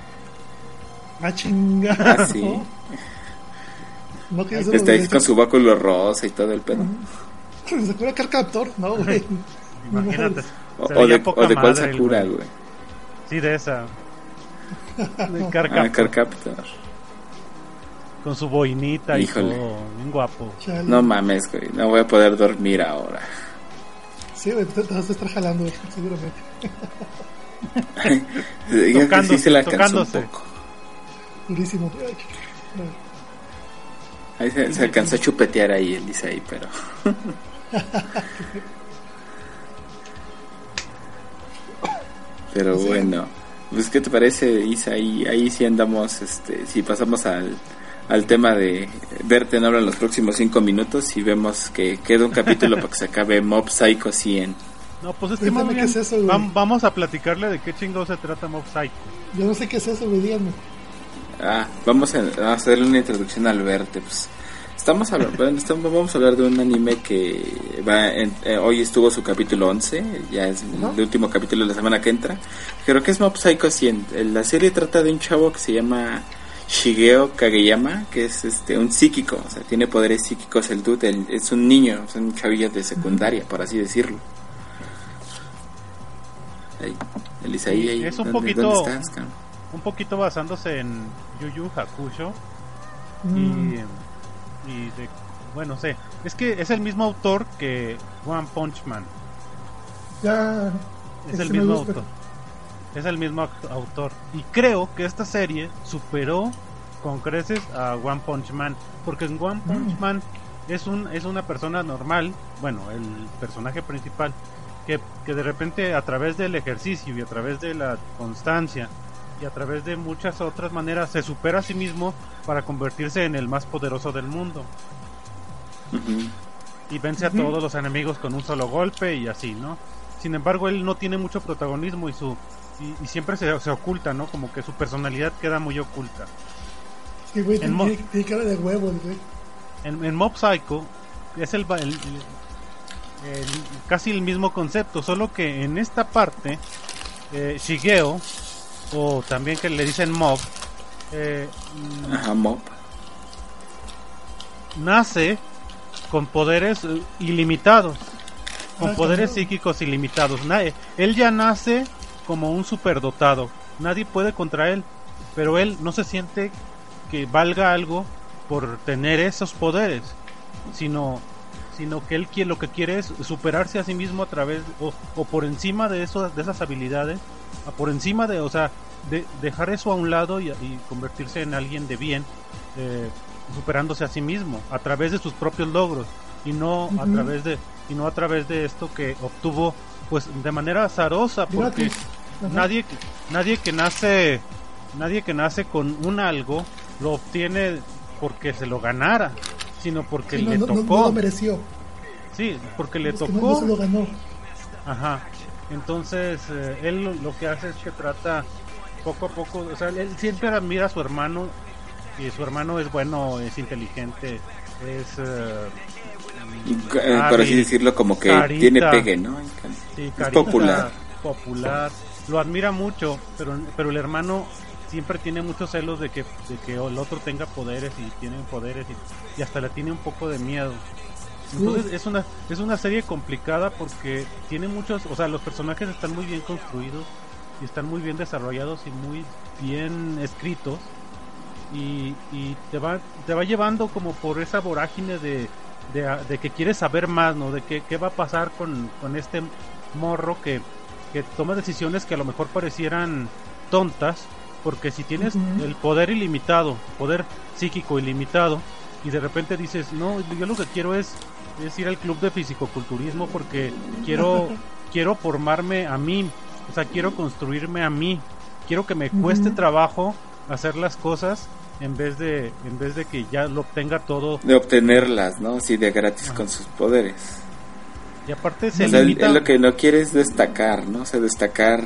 Ah, chinga. Ah, sí. No, no que eso Está ahí con su báculo rosa y todo el pedo. Sakura Card Captor, no, güey. Imagínate. O, o de, poca o de cuál Sakura, güey. güey. Sí, de esa. De Ah, Carcaptor, Carcaptor. con su boinita Híjole. y todo, bien guapo. Chale. No mames, güey. No voy a poder dormir ahora. Sí, güey, te, vas a estar jalando, seguramente. Tocándose, sí se la alcanzó un tocándose. poco. Durísimo. Ahí se, se alcanzó a chupetear ahí el Isaí, pero... pero bueno, pues ¿qué te parece, Isa? Ahí, ahí sí andamos, este, si pasamos al, al tema de verte en obra en los próximos cinco minutos y vemos que queda un capítulo para que se acabe Mob Psycho 100. No, pues es que qué es eso, güey. vam- vamos a platicarle de qué chingado se trata Mob Psycho. Yo no sé qué es eso, güey, díganme. Ah, vamos a, vamos a hacerle una introducción al verte. Pues, estamos hablando, bueno, estamos, vamos a hablar de un anime que va en- eh, hoy estuvo su capítulo 11, ya es el último capítulo de la semana que entra. Creo que es Mob Psycho 100. Eh, La serie trata de un chavo que se llama Shigeo Kageyama, que es este un psíquico, o sea, tiene poderes psíquicos el dude, el- es un niño, es un chavillo de secundaria, por así decirlo. Ahí, el Isaí ahí, Es un ¿dónde- poquito- dónde estás, cabrón? Un poquito basándose en Yu Yu Hakusho Mm, y, y de, bueno, sé, es que es el mismo autor que One Punch Man. ya. Es el mismo autor. Es el mismo autor. Y creo que esta serie superó con creces a One Punch Man. Porque en One Punch Mm. Man es, un, es una persona normal, bueno, el personaje principal, que, que de repente a través del ejercicio y a través de la constancia y a través de muchas otras maneras se supera a sí mismo para convertirse en el más poderoso del mundo. Y vence a todos los enemigos con un solo golpe y así, ¿no? Sin embargo, él no tiene mucho protagonismo y su y, y siempre se, se oculta, ¿no? Como que su personalidad queda muy oculta. Sí, güey, En tiene, cara de huevo, güey. En, en Mob Psycho es el, ba- el- el- el- casi el mismo concepto, solo que en esta parte eh, Shigeo o también que le dicen Mob eh, mm, Ajá, Mob. nace con poderes eh, ilimitados, con Ah, poderes psíquicos ilimitados. Nadie, él ya nace como un superdotado. Nadie puede contra él, pero él no se siente que valga algo por tener esos poderes, sino sino que él quiere, lo que quiere es superarse a sí mismo a través o, o por encima de eso de esas habilidades, a por encima de, o sea, de dejar eso a un lado y, y convertirse en alguien de bien, eh, superándose a sí mismo a través de sus propios logros y no a través de y no a través de esto que obtuvo pues de manera azarosa porque nadie nadie que nace nadie que nace con un algo lo obtiene porque se lo ganara sino porque Sí, no, le no- tocó no lo mereció. sí porque le Es que no- tocó no se lo ganó. Ajá. Entonces, eh, él lo, lo que hace es que trata poco a poco, o sea, él siempre admira a su hermano y su hermano es bueno, es inteligente, es eh, Eh, por así decirlo, como que carita. tiene pegue, ¿no? sí, es popular. popular, lo admira mucho, pero pero el hermano siempre tiene muchos celos de que de que el otro tenga poderes y tiene poderes y, y hasta le tiene un poco de miedo. Entonces es una es una serie complicada porque tiene muchos, o sea, los personajes están muy bien construidos y están muy bien desarrollados y muy bien escritos y, y te va te va llevando como por esa vorágine de, de, de que quieres saber más, ¿no? De que, qué va a pasar con, con este morro que, que toma decisiones que a lo mejor parecieran tontas, porque si tienes el poder ilimitado, poder psíquico ilimitado, y de repente dices, no, yo lo que quiero es, es ir al club de fisicoculturismo porque quiero, quiero formarme a mí, o sea, quiero construirme a mí, quiero que me cueste trabajo hacer las cosas en vez de, en vez de que ya lo obtenga todo, De obtenerlas, ¿no? Así de gratis Ajá. con sus poderes. y aparte se O sea, él, limita. él lo que no quiere es destacar, ¿no? O sea, destacar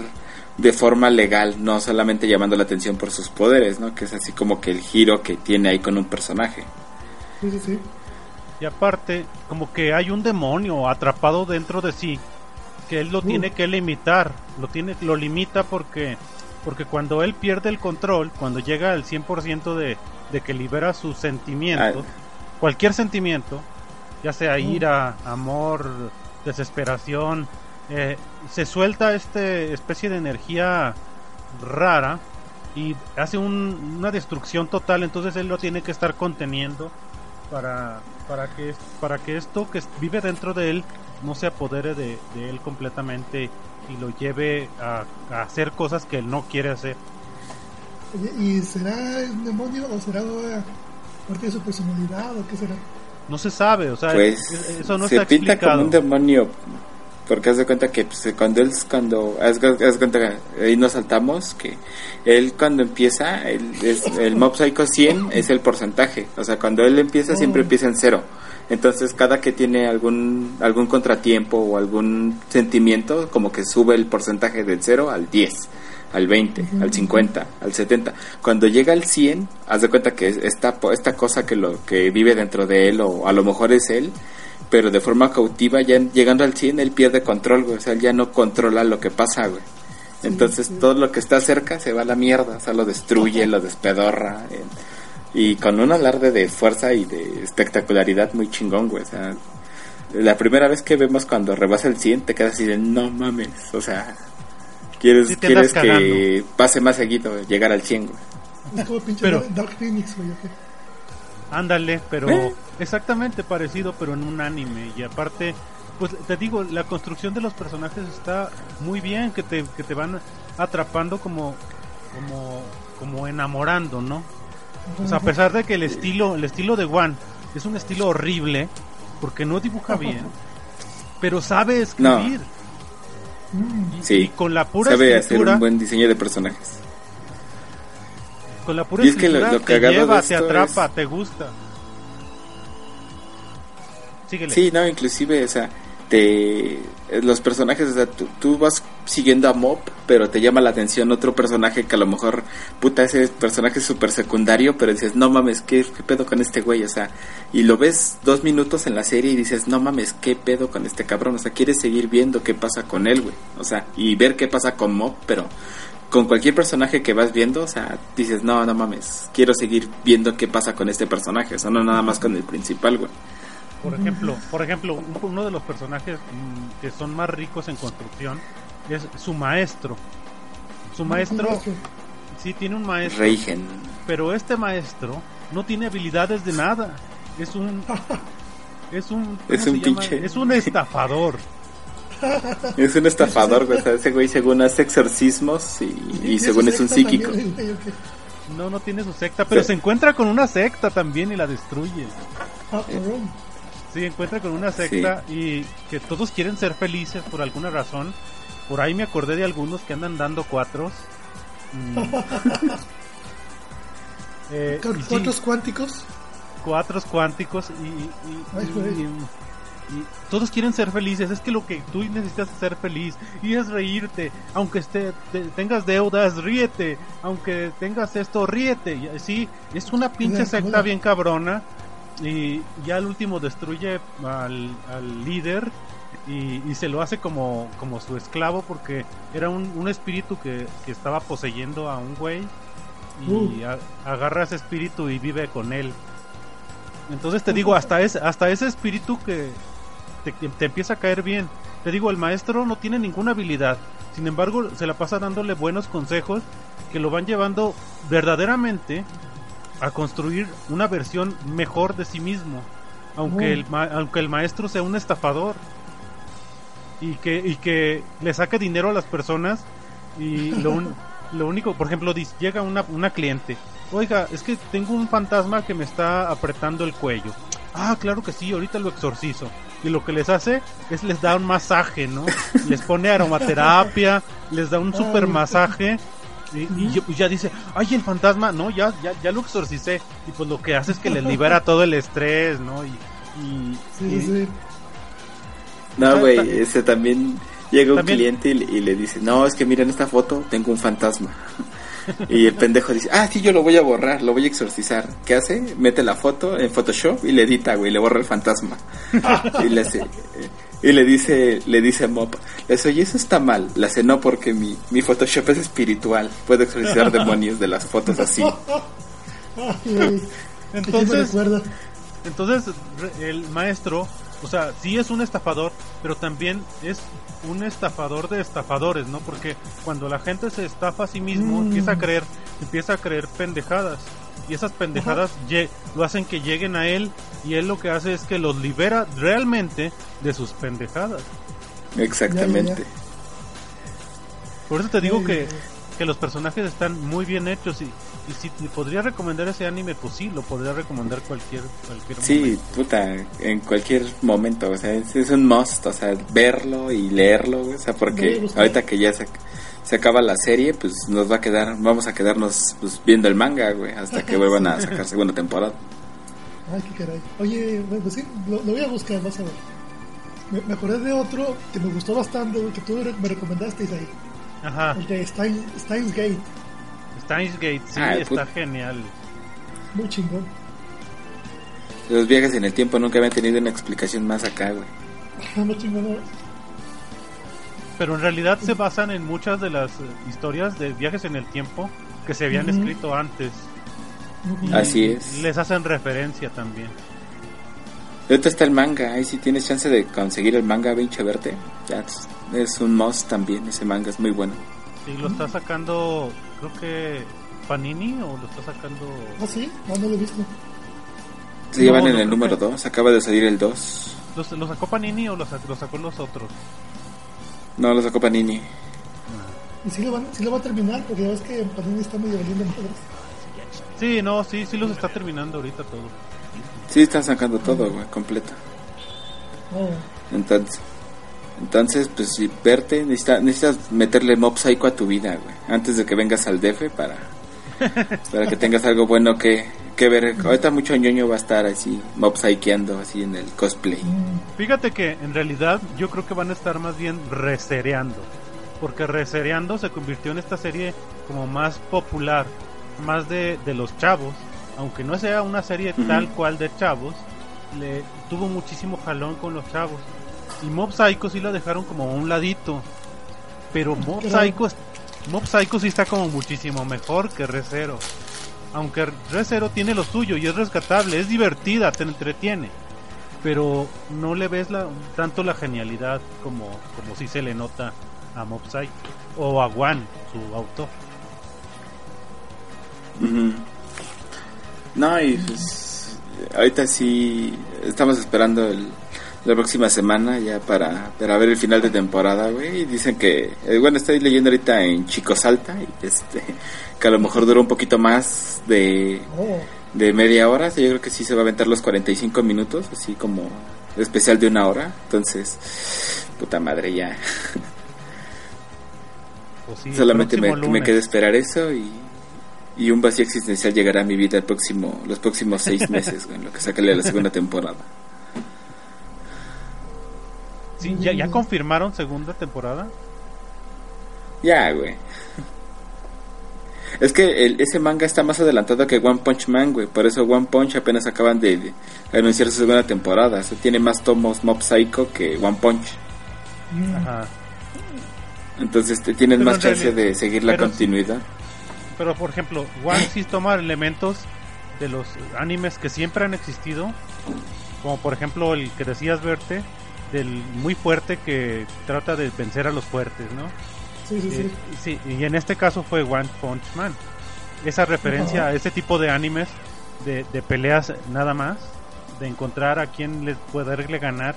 de forma legal, no solamente llamando la atención por sus poderes, ¿no? Que es así como que el giro que tiene ahí con un personaje. Sí, sí, sí. Y aparte, como que hay un demonio atrapado dentro de sí que él lo Uh. tiene que limitar, lo tiene lo limita porque porque cuando él pierde el control, cuando llega al 100% de, de que libera sus sentimientos, cualquier sentimiento, ya sea Uh. ira, amor, desesperación, eh, se suelta este especie de energía rara y hace un- una destrucción total, entonces él lo tiene que estar conteniendo para, para que para que esto que vive dentro de él no se apodere de, de él completamente y lo lleve a, a hacer cosas que él no quiere hacer. ¿Y será un demonio o será parte de su personalidad o qué será? No se sabe, o sea, Pues eso no se está pinta explicado. como un demonio. Porque haz de cuenta que pues, cuando él, cuando, haz, haz de cuenta que ahí nos saltamos, que él cuando empieza, él es, el Mob Psycho 100 es el porcentaje. O sea, cuando él empieza, siempre Oh. empieza en cero. Entonces, cada que tiene algún, algún contratiempo o algún sentimiento, como que sube el porcentaje del 0 al 10, al 20, al 50, al 70. Cuando llega al 100, haz de cuenta que es esta, esta cosa que, lo, que vive dentro de él, o a lo mejor es él, pero de forma cautiva, ya llegando al 100, él pierde control, güey. O sea, él ya no controla lo que pasa, güey. Entonces, todo lo que está cerca se va a la mierda, o sea, lo destruye, lo despedorra. eh, y con un alarde de fuerza y de espectacularidad muy chingón, güey. O sea, la primera vez que vemos cuando rebasa el 100, te quedas así de no mames. O sea, quieres, Sí quieres que pase más seguido, llegar al 100, güey. Es como pinche Pero- Dark Phoenix, güey. ¿o qué? Ándale, pero ¿Eh? exactamente parecido, pero en un anime. Y aparte, pues te digo, la construcción de los personajes está muy bien, que te, que te van atrapando como, como, como enamorando, ¿no? O sea, a pesar de que el estilo, el estilo de One es un estilo horrible, porque no dibuja bien, pero sabe escribir. Y- Sí, y con la pura Sabe hacer escritura, un buen diseño de personajes. Con la pura Y es que lo- escritura lo te lleva, te atrapa, es- te gusta. Síguele. Sí, no, inclusive, o sea, te, los personajes, o sea, tú, tú vas siguiendo a Mob, pero te llama la atención otro personaje que a lo mejor, puta, ese personaje es súper secundario, pero dices, no mames, ¿qué, ¿qué pedo con este güey? O sea, y lo ves dos minutos en la serie y dices, no mames, ¿qué pedo con este cabrón? O sea, quieres seguir viendo qué pasa con él, güey. O sea, y ver qué pasa con Mob, pero con cualquier personaje que vas viendo, o sea, dices, no, no mames, quiero seguir viendo qué pasa con este personaje, o sea, no nada más con el principal, güey. Por ejemplo, por ejemplo, un- uno de los personajes mm, que son más ricos en construcción es su maestro. Su maestro, sí tiene un maestro, Reigen. pero este maestro no tiene habilidades de nada. Es un es un ¿cómo Es un llama? pinche- es un estafador. Es un estafador, güey. ese güey según hace exorcismos y, y ¿Y según es un psíquico. también? No, no tiene su secta, pero Sí. se encuentra con una secta también y la destruye. Ah. Sí, encuentra con una secta y que todos quieren ser felices por alguna razón. Por ahí me acordé de algunos que andan dando cuatros. Mm. Eh, sí, ¿Cuántos cuánticos? cuatros cuánticos y, y- Ay, y- güey. y- y todos quieren ser felices. Es que lo que tú necesitas es ser feliz y es reírte. Aunque esté, te- tengas deudas, ríete. Aunque tengas esto, ríete. Y así, es una pinche secta bien cabrona. Y ya al último destruye al, al líder y, y se lo hace como, como su esclavo porque era un, un espíritu que, que estaba poseyendo a un güey y Uh. a- agarra ese espíritu y vive con él. Entonces te digo, hasta ese, hasta ese espíritu que te, empieza a caer bien. Te digo, el maestro no tiene ninguna habilidad. Sin embargo, se la pasa dándole buenos consejos que lo van llevando verdaderamente a construir una versión mejor de sí mismo. Aunque, el, ma- aunque el maestro sea un estafador y que, y que le saque dinero a las personas y lo, un- lo único, por ejemplo, dice, llega una, una cliente, oiga, es que tengo un fantasma que me está apretando el cuello. Ah, claro que sí, ahorita lo exorcizo. Y lo que les hace es les da un masaje, ¿no? Les pone aromaterapia, les da un super masaje. Y, y yo- y ya dice, ay, el fantasma, no, ya, ya, ya lo exorcicé. Y pues lo que hace es que les libera todo el estrés, ¿no? Y, y- Sí, y- sí. No, güey, ese también llega un También- cliente y le dice, no, es que miren esta foto, tengo un fantasma. Y el pendejo dice, ah, sí, yo lo voy a borrar, lo voy a exorcizar. ¿Qué hace? Mete la foto en Photoshop y le edita, güey, le borra el fantasma. y le hace... Y le dice, le dice a Mop, le dice, oye, eso está mal. Le hace, no, porque mi, mi Photoshop es espiritual. Puedo exorcizar demonios de las fotos así. Ay, güey. ¿A quién me Entonces? Entonces, el maestro, o sea, sí es un estafador, pero también es un estafador de estafadores, ¿no? Porque cuando la gente se estafa a sí mismo, Mm. empieza a creer, empieza a creer pendejadas. y esas pendejadas lo hacen que lleguen a él y él lo que hace es que los libera realmente de sus pendejadas. Exactamente. Ya, ya, Por eso te digo que, que los personajes están muy bien hechos y, y si te podría recomendar ese anime, pues sí, lo podría recomendar cualquier cualquier Sí, momento. puta, en cualquier momento, o sea, es, es un must, o sea, verlo y leerlo, güey, o sea, porque ahorita que ya se, se acaba la serie, pues nos va a quedar, vamos a quedarnos pues, viendo el manga, güey, hasta que vuelvan a sacar segunda temporada. Ay, qué caray. Oye, bueno, pues sí, lo, lo voy a buscar, vas a ver. Me, me acordé de otro que me gustó bastante, güey, que tú me recomendaste ahí. Ajá, El de Stein, Steins Gate. Steins Gate, sí, Ah, está genial. Muy chingón. Los viajes en el tiempo nunca habían tenido una explicación más acá, güey. Muy chingón. ¿no? Pero en realidad se basan en muchas de las historias de viajes en el tiempo que se habían escrito antes. Así es. Les hacen referencia también. Ahorita está el manga, ahí si tienes chance de conseguir el manga, pinche verte. Es un must también, ese manga es muy bueno. Sí, lo está sacando, creo que Panini o lo está sacando... Ah, sí, no, no lo he visto. Se No, llevan no en el número que- 2, acaba de salir el 2. ¿Lo, lo sacó Panini o lo, sac- lo sacó los otros? No, lo sacó Panini. Y sí lo, van, sí lo va a terminar, porque ya ves que Panini está medio valiendo madres. Sí, no, sí, sí los está terminando ahorita todo. Sí, están sacando todo, güey, completo. No, Entonces, entonces pues si verte, necesita- necesitas meterle Mob Psycho a tu vida, güey. Antes de que vengas al DF para, para que tengas algo bueno que, que ver. Ahorita mucho ñoño va a estar así, Mob Psycheando así en el cosplay. Fíjate que en realidad yo creo que van a estar más bien resereando. Porque resereando se convirtió en esta serie como más popular, más de, de los chavos. Aunque no sea una serie tal cual de chavos, le tuvo muchísimo jalón con los chavos. Y Mob Psycho sí la dejaron como a un ladito. Pero Mob. Psycho, Mob Psycho sí está como muchísimo mejor que Resero. Aunque Resero tiene lo suyo y es rescatable, es divertida, te entretiene pero no le ves la, tanto la genialidad como, como si se le nota a Mob Psycho o a Juan, su autor. No, y pues ahorita sí estamos esperando el, la próxima semana ya para, para ver el final de temporada, güey. Y dicen que, eh, bueno, estoy leyendo ahorita en Chico Salta y este, que a lo mejor dura un poquito más de, oh, de media hora. yo creo que sí se va a aventar los 45 minutos, así como especial de una hora. Entonces, puta madre, ya. Pues sí, Solamente me, me queda esperar eso y, y un vacío existencial llegará a mi vida el próximo, los próximos seis meses, güey, en lo que sacarle la segunda temporada. Sí, ¿ya, ¿Ya confirmaron segunda temporada? Ya, güey. Es que el- ese manga está más adelantado que One Punch Man, güey. Por eso One Punch apenas acaban de, de anunciar su segunda temporada. O sea, tiene más tomos Mob Psycho que One Punch. Ajá. Entonces te tienen Pero más chance realidad- de seguir la pero continuidad. Pero por ejemplo, One sí toma elementos de los animes que siempre han existido, como por ejemplo el que decías verte, del muy fuerte que trata de vencer a los fuertes, ¿no? sí, sí, sí. Eh, sí, y en este caso fue One Punch Man. Esa referencia a ese tipo de animes de, de peleas nada más, de encontrar a quien le poderle ganar.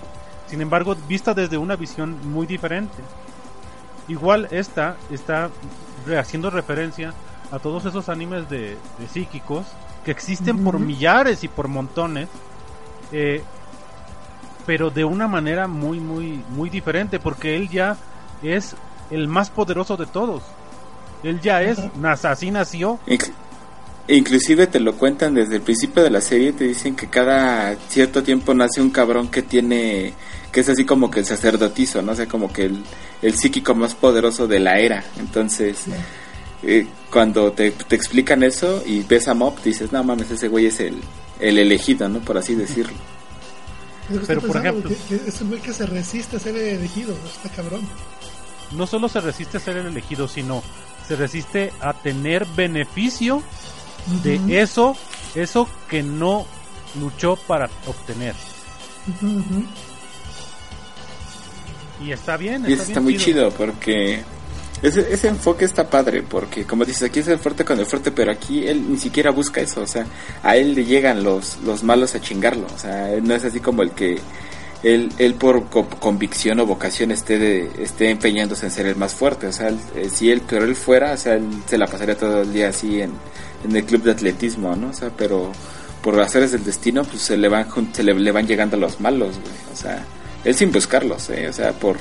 Sin embargo, vista desde una visión muy diferente. Igual esta está haciendo referencia a todos esos animes de, de psíquicos que existen por millares y por montones. eh, pero de una manera muy muy muy diferente porque él ya es el más poderoso de todos él ya es así nació Inc- Inclusive te lo cuentan desde el principio de la serie, te dicen que cada cierto tiempo nace un cabrón que tiene, que es así como que el sacerdotizo, no o sea, como que el, el psíquico más poderoso de la era. Entonces, eh, cuando te, te explican eso y ves a Mob, dices, no mames, ese güey es el, el elegido, ¿no? Por así decirlo. Pero, por ejemplo- que, que es un güey que se resiste a ser elegido, está cabrón. no solo se resiste a ser el elegido sino se resiste a tener beneficio de eso eso que no luchó para obtener. Y está bien Y eso está muy chido porque Ese, enfoque está padre, porque como dices, aquí es el fuerte con el fuerte, pero aquí él ni siquiera busca eso, o sea, a él le llegan los, los malos a chingarlo, o sea, él no es así como el que él, él por co- convicción o vocación esté, de, esté empeñándose en ser el más fuerte, o sea, él, eh, si él, pero él fuera, o sea, él se la pasaría todo el día así en, en el club de atletismo, ¿no? O sea, pero por hacer el destino, pues se le van, se le, le van llegando los malos, güey, o sea, él sin buscarlos, ¿eh? O sea, por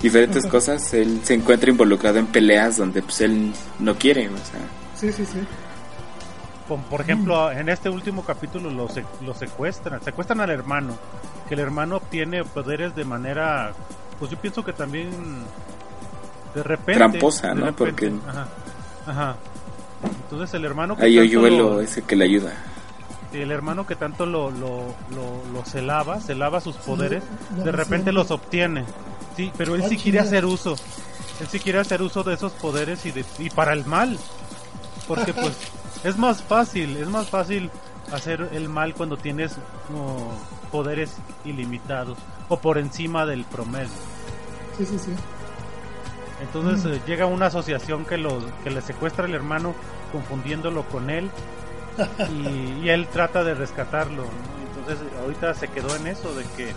diferentes cosas, él se encuentra involucrado en peleas donde pues él no quiere, o sea. Sí, sí, sí. Por, por ejemplo, en este último capítulo lo, se- lo secuestran, secuestran al hermano, que el hermano obtiene poderes de manera, pues yo pienso que también de repente. Tramposa, ¿no? repente, Porque- Ajá, ajá. Entonces el hermano que Hay tanto hoyuelo lo- ese que le ayuda. el hermano que tanto lo, lo, lo, lo celaba, celaba sus poderes, de repente los obtiene. Sí, pero él Ah, sí quiere hacer uso. Él sí quiere hacer uso de esos poderes y, de, y para el mal. Porque pues es más fácil, es más fácil hacer el mal cuando tienes oh, poderes ilimitados o por encima del promedio. Sí, sí, sí. Entonces Mm. eh, llega una asociación que, lo, que le secuestra al hermano confundiéndolo con él y, y él trata de rescatarlo. ¿no? Entonces ahorita se quedó en eso de que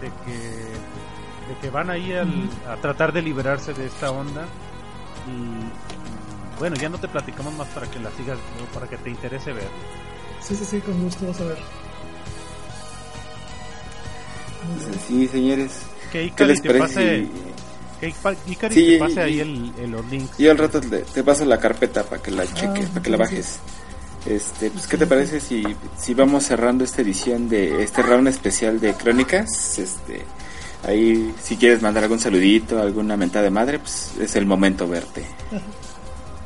de que, de que van ahí al- a tratar de liberarse de esta onda y, y, bueno ya no te platicamos más para que la sigas para que te interese ver. Sí, sí, sí, con gusto vas a ver. Sí, señores. Que ¿Qué les te parece? pase, si- que Ica- Ikari Sí, te pase y- ahí el, el- los links. Yo al rato te, te paso la carpeta para que la cheques, Ah, para que la bajes. Este, pues, ¿qué te parece si, si vamos cerrando esta edición de este round especial de crónicas? Este, ahí, si quieres mandar algún saludito, alguna mentada de madre, pues es el momento verte.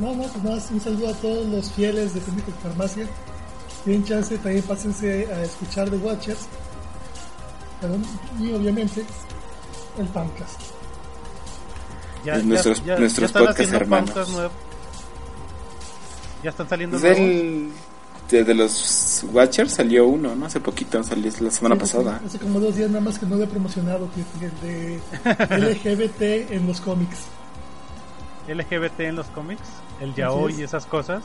No, no, pues nada, más un saludo a todos los fieles de Crónicas de Farmacia. Bien chance, también pásense a escuchar The Watchers. Perdón, y obviamente el Pancast. Ya, Pues nuestros- nuestros están podcast haciendo hermanos. Ya están saliendo Pues nuevos. el, de, de los Watchers salió uno, ¿no? Hace poquito, salió la semana Sí, pasada. Hace como dos días nada más que no lo he promocionado, de LGBT en los cómics. LGBT en los cómics, el yaoi es. y esas cosas.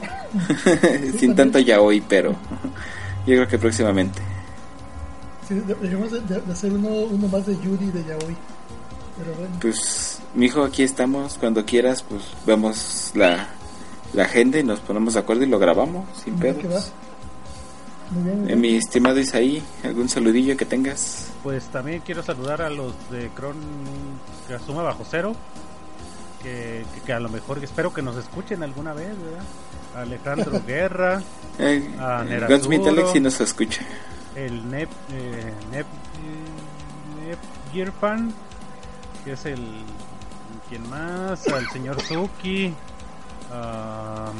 Sin tanto ya hoy, pero yo creo que próximamente. Sí, de- debemos de, de- de hacer uno, uno más de Yuri de Yaoi. Pero bueno, Pues, mijo, aquí estamos. Cuando quieras, pues vemos la, la agenda y nos ponemos de acuerdo y lo grabamos sin ¿qué va? pedos. Muy bien, muy Eh, mi estimado Isaí, ¿algún saludillo que tengas? Pues también quiero saludar a los de Cron que asuma bajo cero. Que, que, que a lo mejor espero que nos escuchen alguna vez, ¿verdad? Alejandro Guerra, Eh, Ah, eh, Nerazuro. Alex nos escucha. el Nep, eh, Nep, eh, Nep Gearfan, que es el. ¿Quién más? Al señor Suki. Am,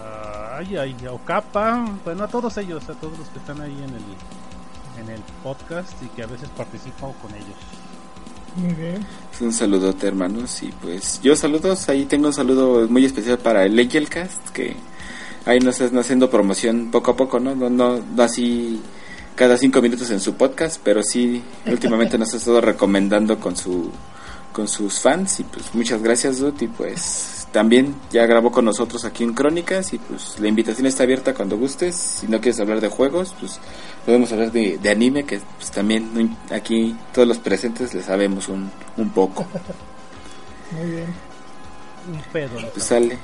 ah, ay, ay, a Okapa. Bueno, a todos ellos, a todos los que están ahí en el, en el podcast y que a veces participo con ellos. Muy bien. Un saludote, hermanos. Y pues yo saludos. Ahí tengo un saludo muy especial para el Angelcast, que ahí nos están haciendo promoción poco a poco, ¿no? No, no, no así cada cinco minutos en su podcast, pero sí últimamente nos ha estado recomendando con su con sus fans y pues muchas gracias Dut y pues también ya grabó con nosotros aquí en Crónicas y pues la invitación está abierta cuando gustes si no quieres hablar de juegos pues podemos hablar de, de anime que pues también aquí todos los presentes le sabemos un, un poco Muy bien. Un pedo. ¿no? pues sale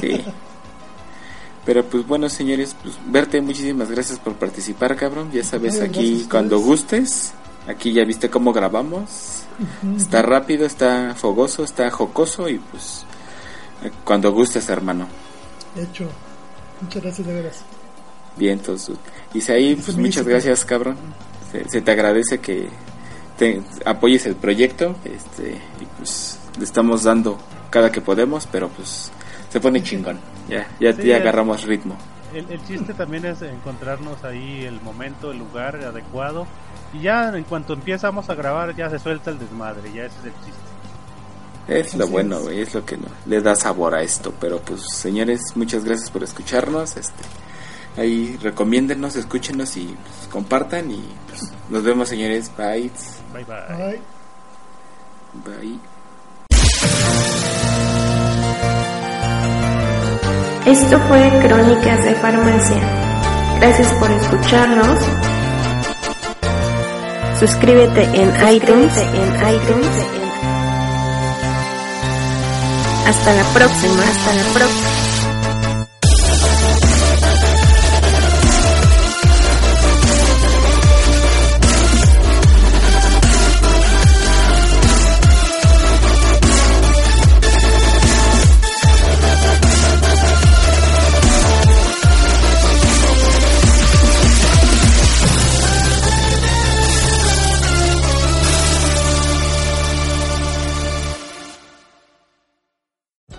sí pero pues bueno señores pues verte muchísimas gracias por participar cabrón ya sabes aquí cuando gustes aquí ya viste cómo grabamos. Está rápido, está fogoso, está jocoso y pues eh, cuando gustes, hermano. Hecho. Muchas gracias de veras. Bien, entonces. Isaí, pues muchas gracias, cabrón. Se, se te agradece que te apoyes el proyecto, este y pues le estamos dando cada que podemos, pero pues se pone chingón. Ya, ya, Sí, ya agarramos ritmo. El, el chiste también es encontrarnos ahí el momento, el lugar adecuado. Y ya en cuanto empezamos a grabar, ya se suelta el desmadre. Ya ese es el chiste. Es lo Así bueno, es. güey, es lo que no- le da sabor a esto. Pero pues, señores, muchas gracias por escucharnos. Este, ahí recomiéndenos, escúchenos y pues, compartan. Y pues, nos vemos, señores. Bye. Bye bye. Bye. Bye. Esto fue Crónicas de Farmacia. Gracias por escucharnos. Suscríbete en iTunes. En iTunes. Hasta la próxima. Hasta la próxima.